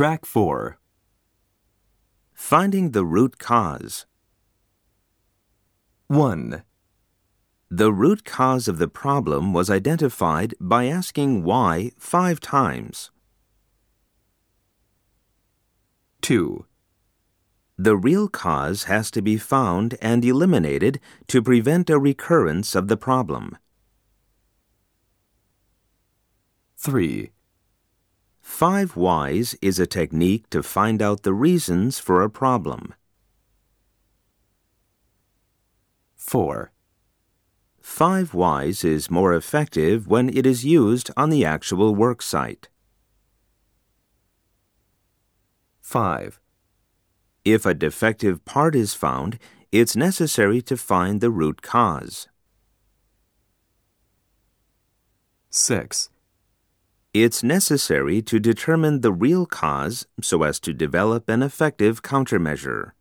Track 4 Finding the root cause. 1. The root cause of the problem was identified by asking why five times. 2. The real cause has to be found and eliminated to prevent a recurrence of the problem. 3. Five whys is a technique to find out the reasons for a problem. 4. Five whys is more effective when it is used on the actual work site. 5. If a defective part is found, it's necessary to find the root cause. 6. It's necessary to determine the real cause so as to develop an effective countermeasure.